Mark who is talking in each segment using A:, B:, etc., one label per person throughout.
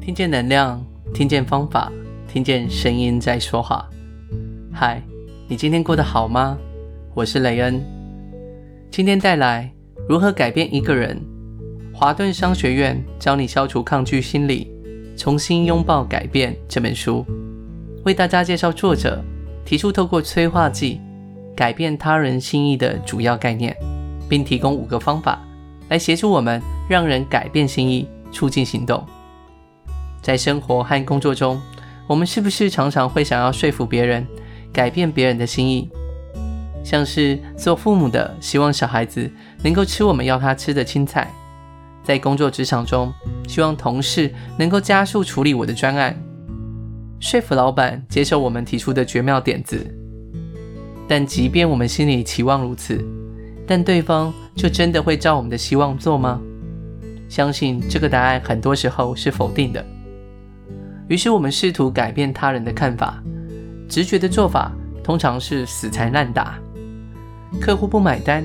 A: 听见能量，听见方法，听见声音在说话。嗨，你今天过得好吗？我是雷恩，今天带来如何改变一个人。华顿商学院教你消除抗拒心理，重新拥抱改变这本书，为大家介绍作者提出透过催化剂改变他人心意的主要概念，并提供五个方法来协助我们让人改变心意，促进行动。在生活和工作中，我们是不是常常会想要说服别人，改变别人的心意？像是做父母的希望小孩子能够吃我们要他吃的青菜，在工作职场中，希望同事能够加速处理我的专案，说服老板接受我们提出的绝妙点子。但即便我们心里期望如此，但对方就真的会照我们的希望做吗？相信这个答案很多时候是否定的。于是我们试图改变他人的看法，直觉的做法通常是死缠烂打。客户不买单，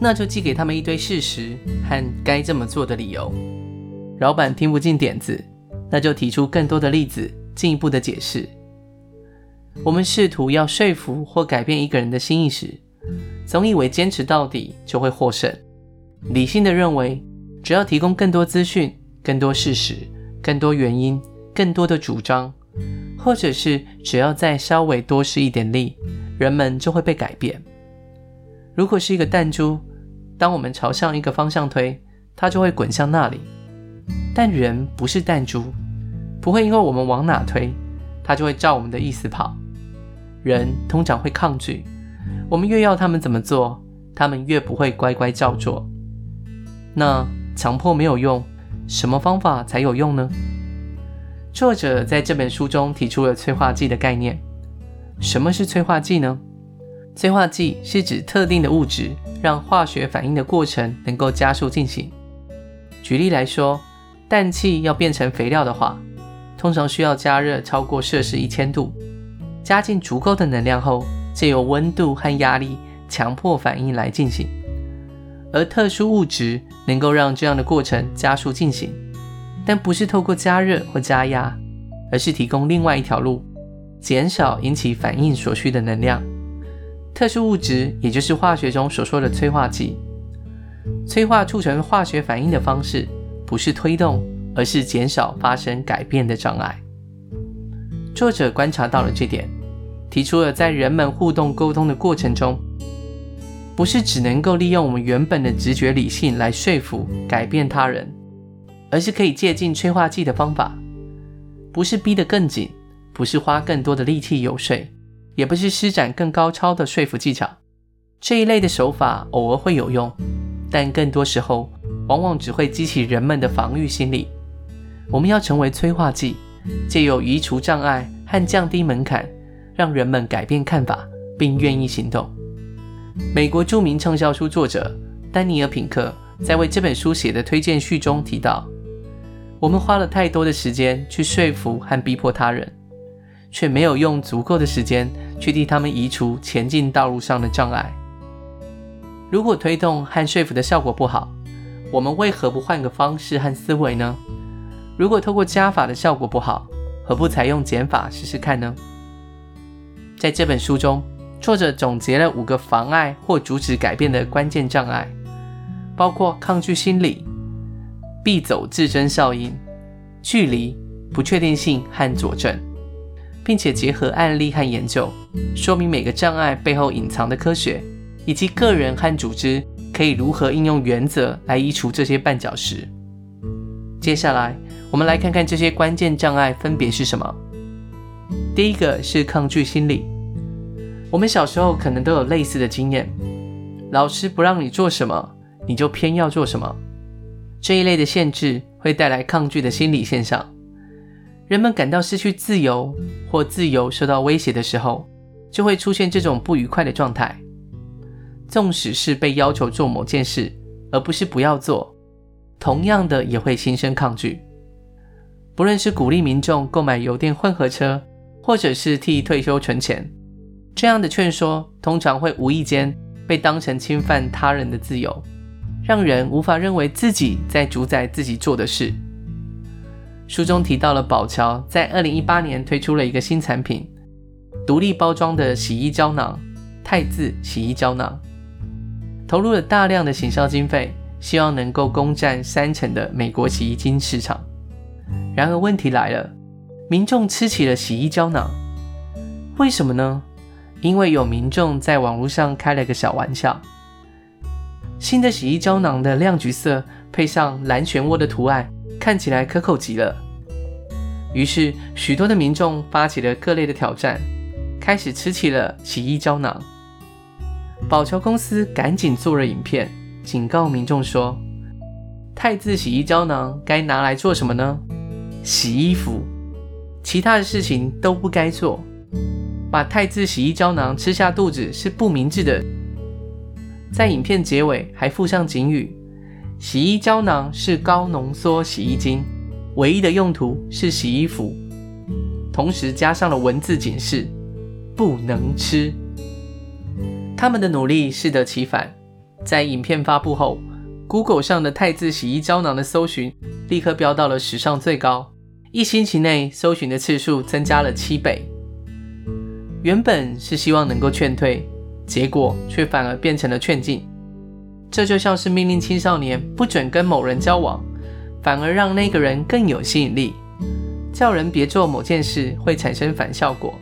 A: 那就寄给他们一堆事实和该这么做的理由。老板听不进点子，那就提出更多的例子，进一步的解释。我们试图要说服或改变一个人的心意时，总以为坚持到底就会获胜。理性的认为，只要提供更多资讯、更多事实、更多原因。更多的主张，或者是只要再稍微多施一点力，人们就会被改变。如果是一个弹珠，当我们朝向一个方向推，它就会滚向那里。但人不是弹珠，不会因为我们往哪推，它就会照我们的意思跑。人通常会抗拒，我们越要他们怎么做，他们越不会乖乖照做。那强迫没有用，什么方法才有用呢？作者在这本书中提出了催化剂的概念。什么是催化剂呢？催化剂是指特定的物质让化学反应的过程能够加速进行。举例来说，氮气要变成肥料的话，通常需要加热超过摄氏一千度，加进足够的能量后，借由温度和压力强迫反应来进行。而特殊物质能够让这样的过程加速进行。但不是透过加热或加压，而是提供另外一条路，减少引起反应所需的能量。特殊物质也就是化学中所说的催化剂。催化促成化学反应的方式，不是推动，而是减少发生改变的障碍。作者观察到了这点，提出了在人们互动沟通的过程中，不是只能够利用我们原本的直觉理性来说服、改变他人。而是可以借鉴催化剂的方法，不是逼得更紧，不是花更多的力气游说，也不是施展更高超的说服技巧。这一类的手法偶尔会有用，但更多时候往往只会激起人们的防御心理。我们要成为催化剂，借由移除障碍和降低门槛，让人们改变看法并愿意行动。美国著名畅销书作者丹尼尔·品克在为这本书写的推荐序中提到。我们花了太多的时间去说服和逼迫他人，却没有用足够的时间去替他们移除前进道路上的障碍。如果推动和说服的效果不好，我们为何不换个方式和思维呢？如果透过加法的效果不好，何不采用减法试试看呢？在这本书中，作者总结了五个妨碍或阻止改变的关键障碍，包括抗拒心理。必走自珍效应、距离、不确定性和佐证，并且结合案例和研究，说明每个障碍背后隐藏的科学，以及个人和组织可以如何应用原则来移除这些绊脚石。接下来，我们来看看这些关键障碍分别是什么。第一个是抗拒心理。我们小时候可能都有类似的经验：老师不让你做什么，你就偏要做什么。这一类的限制会带来抗拒的心理现象，人们感到失去自由或自由受到威胁的时候，就会出现这种不愉快的状态。纵使是被要求做某件事，而不是不要做，同样的也会心生抗拒。不论是鼓励民众购买油电混合车，或者是替退休存钱，这样的劝说通常会无意间被当成侵犯他人的自由。让人无法认为自己在主宰自己做的事。书中提到了宝乔在二零一八年推出了一个新产品，独立包装的洗衣胶囊——汰渍洗衣胶囊，投入了大量的行销经费，希望能够攻占三成的美国洗衣精市场。然而问题来了，民众吃起了洗衣胶囊，为什么呢？因为有民众在网络上开了个小玩笑，新的洗衣胶囊的亮橘色配上蓝漩涡的图案。看起来可口极了，于是许多的民众发起了各类的挑战，开始吃起了洗衣胶囊。宝侨公司赶紧做了影片，警告民众说：“汰渍洗衣胶囊该拿来做什么呢？洗衣服，其他的事情都不该做。把汰渍洗衣胶囊吃下肚子是不明智的。”在影片结尾还附上警语。洗衣胶囊是高浓缩洗衣精，唯一的用途是洗衣服。同时加上了文字警示：不能吃。他们的努力适得其反，在影片发布后，Google 上的汰渍洗衣胶囊的搜寻立刻飙到了史上最高，一星期内搜寻的次数增加了七倍。原本是希望能够劝退，结果却反而变成了劝进。这就像是命令青少年不准跟某人交往，反而让那个人更有吸引力；叫人别做某件事会产生反效果。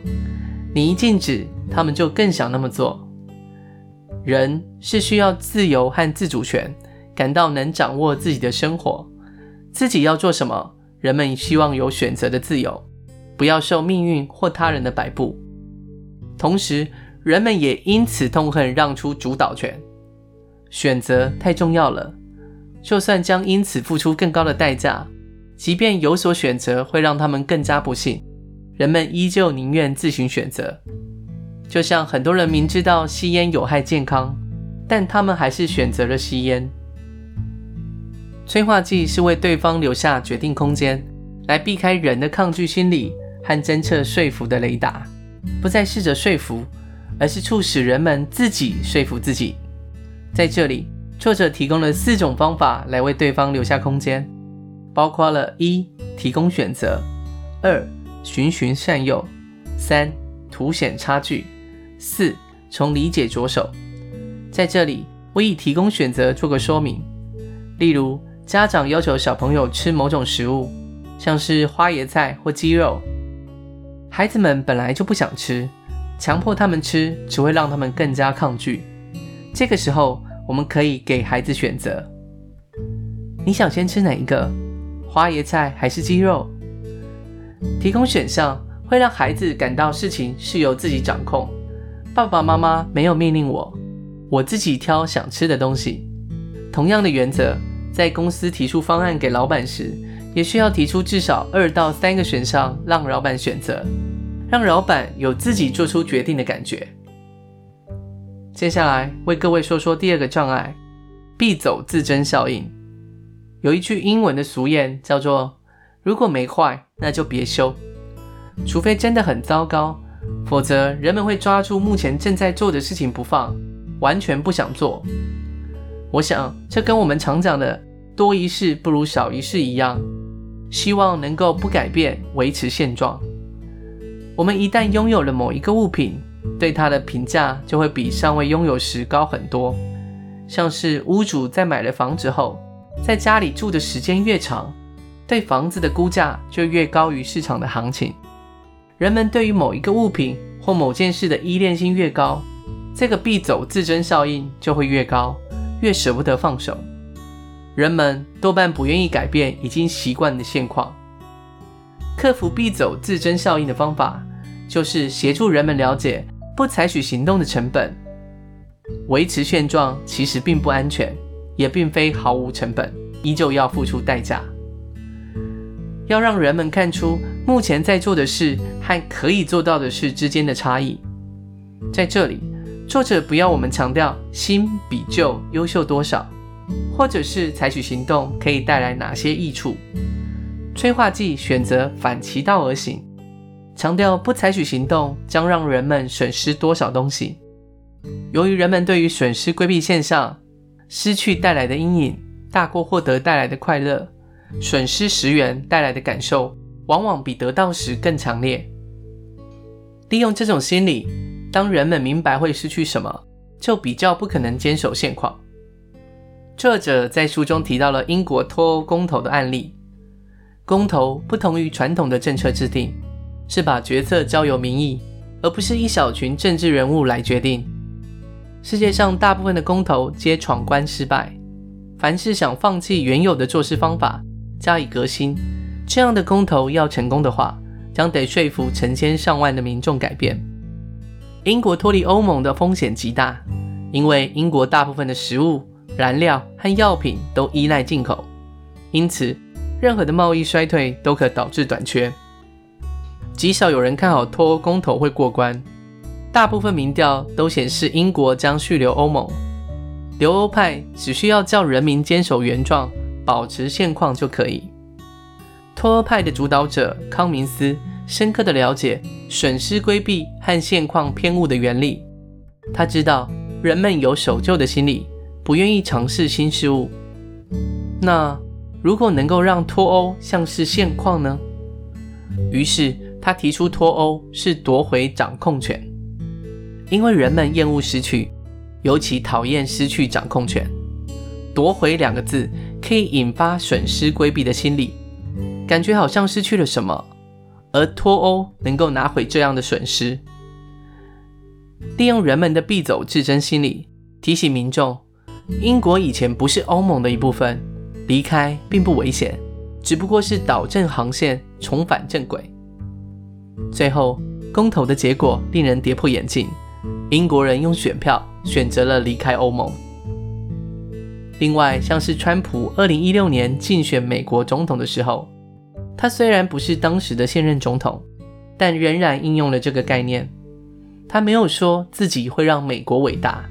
A: 你一禁止，他们就更想那么做。人是需要自由和自主权，感到能掌握自己的生活，自己要做什么。人们希望有选择的自由，不要受命运或他人的摆布。同时，人们也因此痛恨让出主导权。选择太重要了，就算将因此付出更高的代价，即便有所选择会让他们更加不幸，人们依旧宁愿自行选择。就像很多人明知道吸烟有害健康，但他们还是选择了吸烟。催化剂是为对方留下决定空间，来避开人的抗拒心理和侦测说服的雷达，不再试着说服，而是促使人们自己说服自己。在这里，作者提供了四种方法来为对方留下空间，包括了一提供选择，二循循善诱，三凸显差距，四从理解着手。在这里，我以提供选择做个说明。例如，家长要求小朋友吃某种食物，像是花椰菜或鸡肉，孩子们本来就不想吃，强迫他们吃只会让他们更加抗拒。这个时候，我们可以给孩子选择：你想先吃哪一个？花椰菜还是鸡肉？提供选项会让孩子感到事情是由自己掌控。爸爸妈妈没有命令我，我自己挑想吃的东西。同样的原则，在公司提出方案给老板时，也需要提出至少二到三个选项让老板选择，让老板有自己做出决定的感觉。接下来为各位说说第二个障碍——必走自珍效应。有一句英文的俗谚叫做：“如果没坏，那就别修。除非真的很糟糕，否则人们会抓住目前正在做的事情不放，完全不想做。”我想，这跟我们常讲的“多一事不如少一事”一样，希望能够不改变，维持现状。我们一旦拥有了某一个物品，对它的评价就会比尚未拥有时高很多，像是屋主在买了房子后，在家里住的时间越长，对房子的估价就越高于市场的行情。人们对于某一个物品或某件事的依恋性越高，这个必走自珍效应就会越高，越舍不得放手。人们多半不愿意改变已经习惯的现况。克服必走自珍效应的方法，就是协助人们了解。不采取行动的成本，维持现状其实并不安全，也并非毫无成本，依旧要付出代价。要让人们看出目前在做的事和可以做到的事之间的差异。在这里，作者不要我们强调新比旧优秀多少，或者是采取行动可以带来哪些益处。催化剂选择反其道而行。强调不采取行动将让人们损失多少东西。由于人们对于损失规避现象，失去带来的阴影大过获得带来的快乐，损失十元带来的感受，往往比得到时更强烈。利用这种心理，当人们明白会失去什么，就比较不可能坚守现况。作者在书中提到了英国脱欧公投的案例。公投不同于传统的政策制定，是把决策交由民意，而不是一小群政治人物来决定。世界上大部分的公投皆闯关失败。凡是想放弃原有的做事方法，加以革新，这样的公投要成功的话，将得说服成千上万的民众改变。英国脱离欧盟的风险极大，因为英国大部分的食物、燃料和药品都依赖进口，因此任何的贸易衰退都可导致短缺。极少有人看好脱欧公投会过关，大部分民调都显示英国将续留欧盟。留欧派只需要叫人民坚守原状，保持现况就可以。脱欧派的主导者康明斯深刻地了解损失规避和现况偏误的原理，他知道人们有守旧的心理，不愿意尝试新事物。那如果能够让脱欧像是现况呢？于是他提出脱欧是夺回掌控权，因为人们厌恶失去。尤其讨厌失去掌控权，夺回两个字可以引发损失规避的心理，感觉好像失去了什么，而脱欧能够拿回这样的损失。利用人们的必走自珍心理，提醒民众，英国以前不是欧盟的一部分，离开并不危险，只不过是导正航线，重返正轨。最后，公投的结果令人跌破眼镜，英国人用选票。选择了离开欧盟。另外，像是川普2016年竞选美国总统的时候，他虽然不是当时的现任总统，但仍然应用了这个概念。他没有说自己会让美国伟大，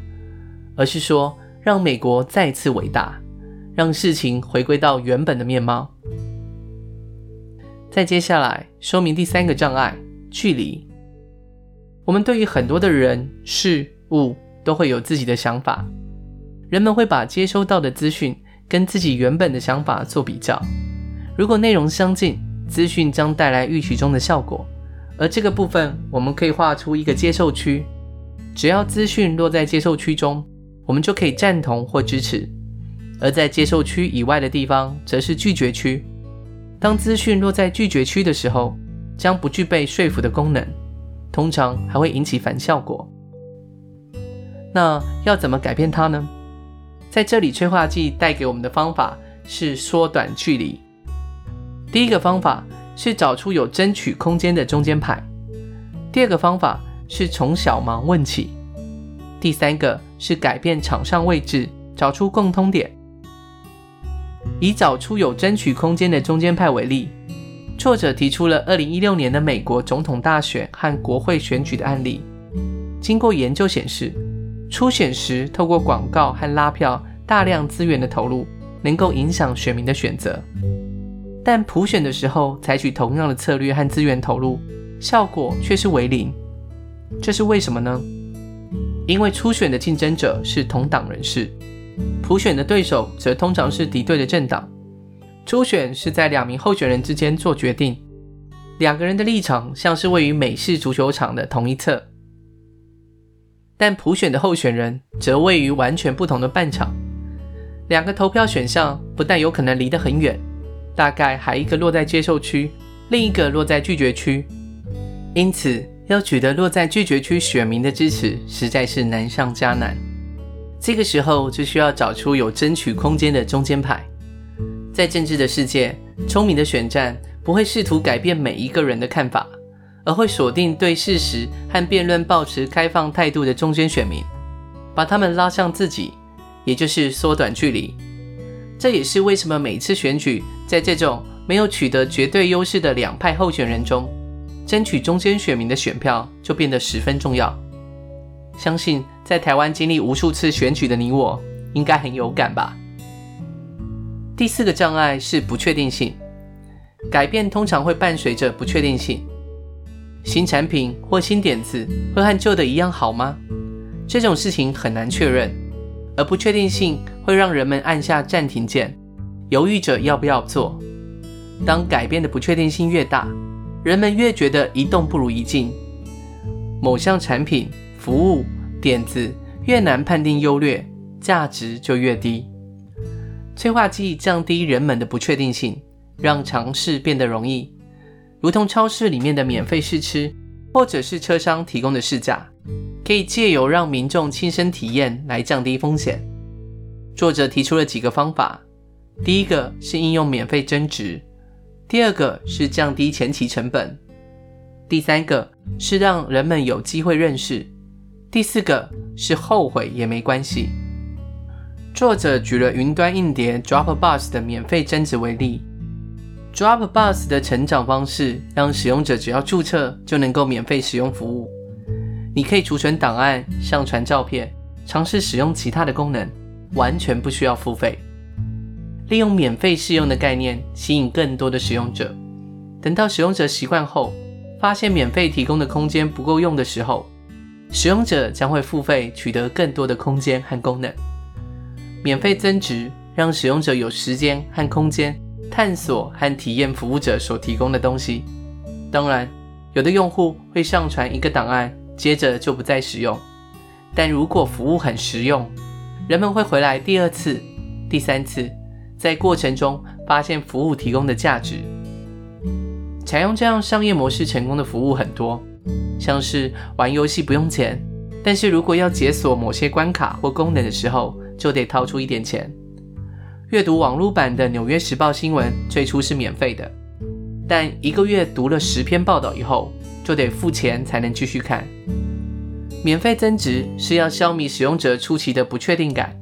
A: 而是说让美国再次伟大，让事情回归到原本的面貌。再接下来说明第三个障碍：距离。我们对于很多的人事物，都会有自己的想法，人们会把接收到的资讯跟自己原本的想法做比较。如果内容相近，资讯将带来预期中的效果，而这个部分我们可以画出一个接受区。只要资讯落在接受区中，我们就可以赞同或支持；而在接受区以外的地方，则是拒绝区。当资讯落在拒绝区的时候，将不具备说服的功能，通常还会引起反效果。那要怎么改变它呢？在这里，催化剂带给我们的方法是缩短距离。第一个方法是找出有争取空间的中间派；第二个方法是从小盲问起；第三个是改变场上位置，找出共通点。以找出有争取空间的中间派为例，作者提出了2016年的美国总统大选和国会选举的案例。经过研究显示，初选时，透过广告和拉票，大量资源的投入，能够影响选民的选择；但普选的时候，采取同样的策略和资源投入，效果却是为零。这是为什么呢？因为初选的竞争者是同党人士，普选的对手则通常是敌对的政党。初选是在两名候选人之间做决定，两个人的立场像是位于美式足球场的同一侧。但普选的候选人则位于完全不同的半场，两个投票选项不但有可能离得很远，大概还一个落在接受区，另一个落在拒绝区。因此，要取得落在拒绝区选民的支持，实在是难上加难。这个时候就需要找出有争取空间的中间派。在政治的世界，聪明的选战不会试图改变每一个人的看法。而会锁定对事实和辩论保持开放态度的中间选民，把他们拉向自己，也就是缩短距离。这也是为什么每次选举，在这种没有取得绝对优势的两派候选人中，争取中间选民的选票就变得十分重要。相信在台湾经历无数次选举的你我，应该很有感吧。第四个障碍是不确定性，改变通常会伴随着不确定性。新产品或新点子会和旧的一样好吗？这种事情很难确认，而不确定性会让人们按下暂停键，犹豫着要不要做。当改变的不确定性越大，人们越觉得一动不如一静。某项产品、服务、点子越难判定优劣，价值就越低。催化剂降低人们的不确定性，让尝试变得容易，如同超市里面的免费试吃，或者是车商提供的试驾，可以借由让民众亲身体验来降低风险。作者提出了几个方法，第一个是应用免费增值，第二个是降低前期成本，第三个是让人们有机会认识，第四个是后悔也没关系。作者举了云端硬碟 Dropbox 的免费增值为例，Dropbox 的成长方式让使用者只要注册就能够免费使用服务。你可以储存档案、上传照片、尝试使用其他的功能，完全不需要付费。利用免费试用的概念吸引更多的使用者，等到使用者习惯后，发现免费提供的空间不够用的时候，使用者将会付费取得更多的空间和功能。免费增值，让使用者有时间和空间探索和体验服务者所提供的东西。当然，有的用户会上传一个档案，接着就不再使用。但如果服务很实用，人们会回来第二次、第三次，在过程中发现服务提供的价值。采用这样商业模式成功的服务很多，像是玩游戏不用钱，但是如果要解锁某些关卡或功能的时候，就得掏出一点钱。阅读网络版的《纽约时报》新闻最初是免费的，但一个月读了十篇报道以后，就得付钱才能继续看。免费增值是要消弭使用者初期的不确定感，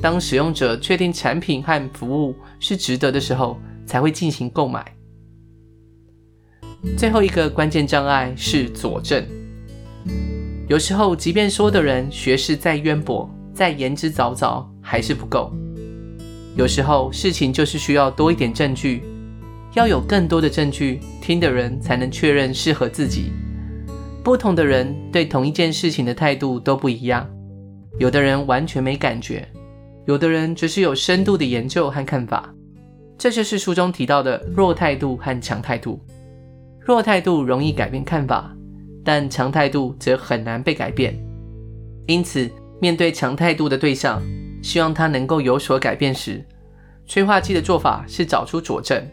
A: 当使用者确定产品和服务是值得的时候，才会进行购买。最后一个关键障碍是佐证。有时候，即便说的人学识再渊博，再言之凿凿还是不够，有时候事情就是需要多一点证据，要有更多的证据，听的人才能确认适合自己。不同的人对同一件事情的态度都不一样，有的人完全没感觉，有的人只是有深度的研究和看法。这就是书中提到的弱态度和强态度。弱态度容易改变看法，但强态度则很难被改变。因此，面对强态度的对象，希望他能够有所改变时，催化剂的做法是找出佐证，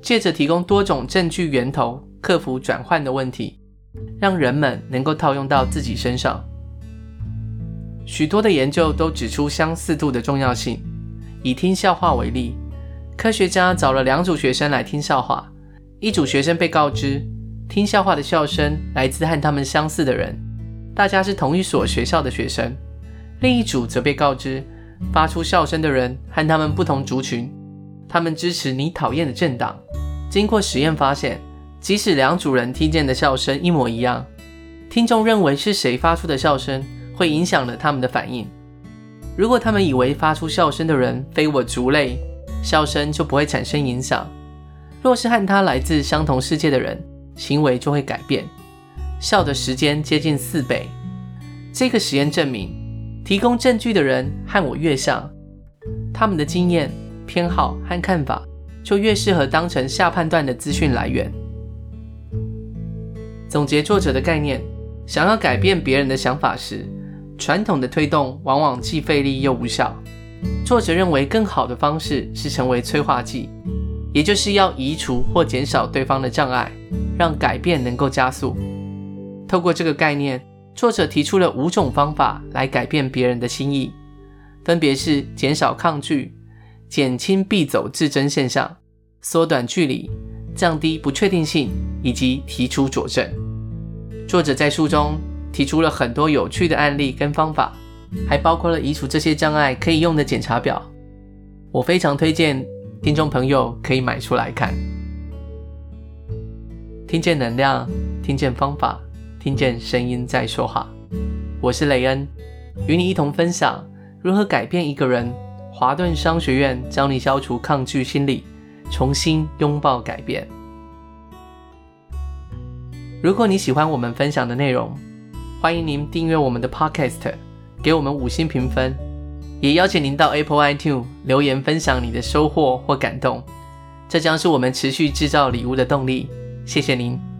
A: 借着提供多种证据源头，克服转换的问题，让人们能够套用到自己身上。许多的研究都指出相似度的重要性。以听笑话为例，科学家找了两组学生来听笑话，一组学生被告知，听笑话的笑声来自和他们相似的人。大家是同一所学校的学生，另一组则被告知，发出笑声的人和他们不同族群，他们支持你讨厌的政党。经过实验发现，即使两组人听见的笑声一模一样，听众认为是谁发出的笑声，会影响了他们的反应。如果他们以为发出笑声的人非我族类，笑声就不会产生影响；若是和他来自相同世界的人，行为就会改变。笑的时间接近四倍。这个实验证明，提供证据的人和我越像，他们的经验、偏好和看法就越适合当成下判断的资讯来源。总结作者的概念，想要改变别人的想法时，传统的推动往往既费力又无效。作者认为，更好的方式是成为催化剂，也就是要移除或减少对方的障碍，让改变能够加速。透过这个概念，作者提出了五种方法来改变别人的心意，分别是减少抗拒、减轻必走自珍现象、缩短距离、降低不确定性以及提出佐证。作者在书中提出了很多有趣的案例跟方法，还包括了移除这些障碍可以用的检查表。我非常推荐听众朋友可以买出来看。听见能量，听见方法。听见声音在说话，我是雷恩，与你一同分享如何改变一个人。华顿商学院教你消除抗拒心理，重新拥抱改变。如果你喜欢我们分享的内容，欢迎您订阅我们的 Podcast，给我们五星评分，也邀请您到 Apple iTunes 留言分享你的收获或感动。这将是我们持续制造礼物的动力。谢谢您。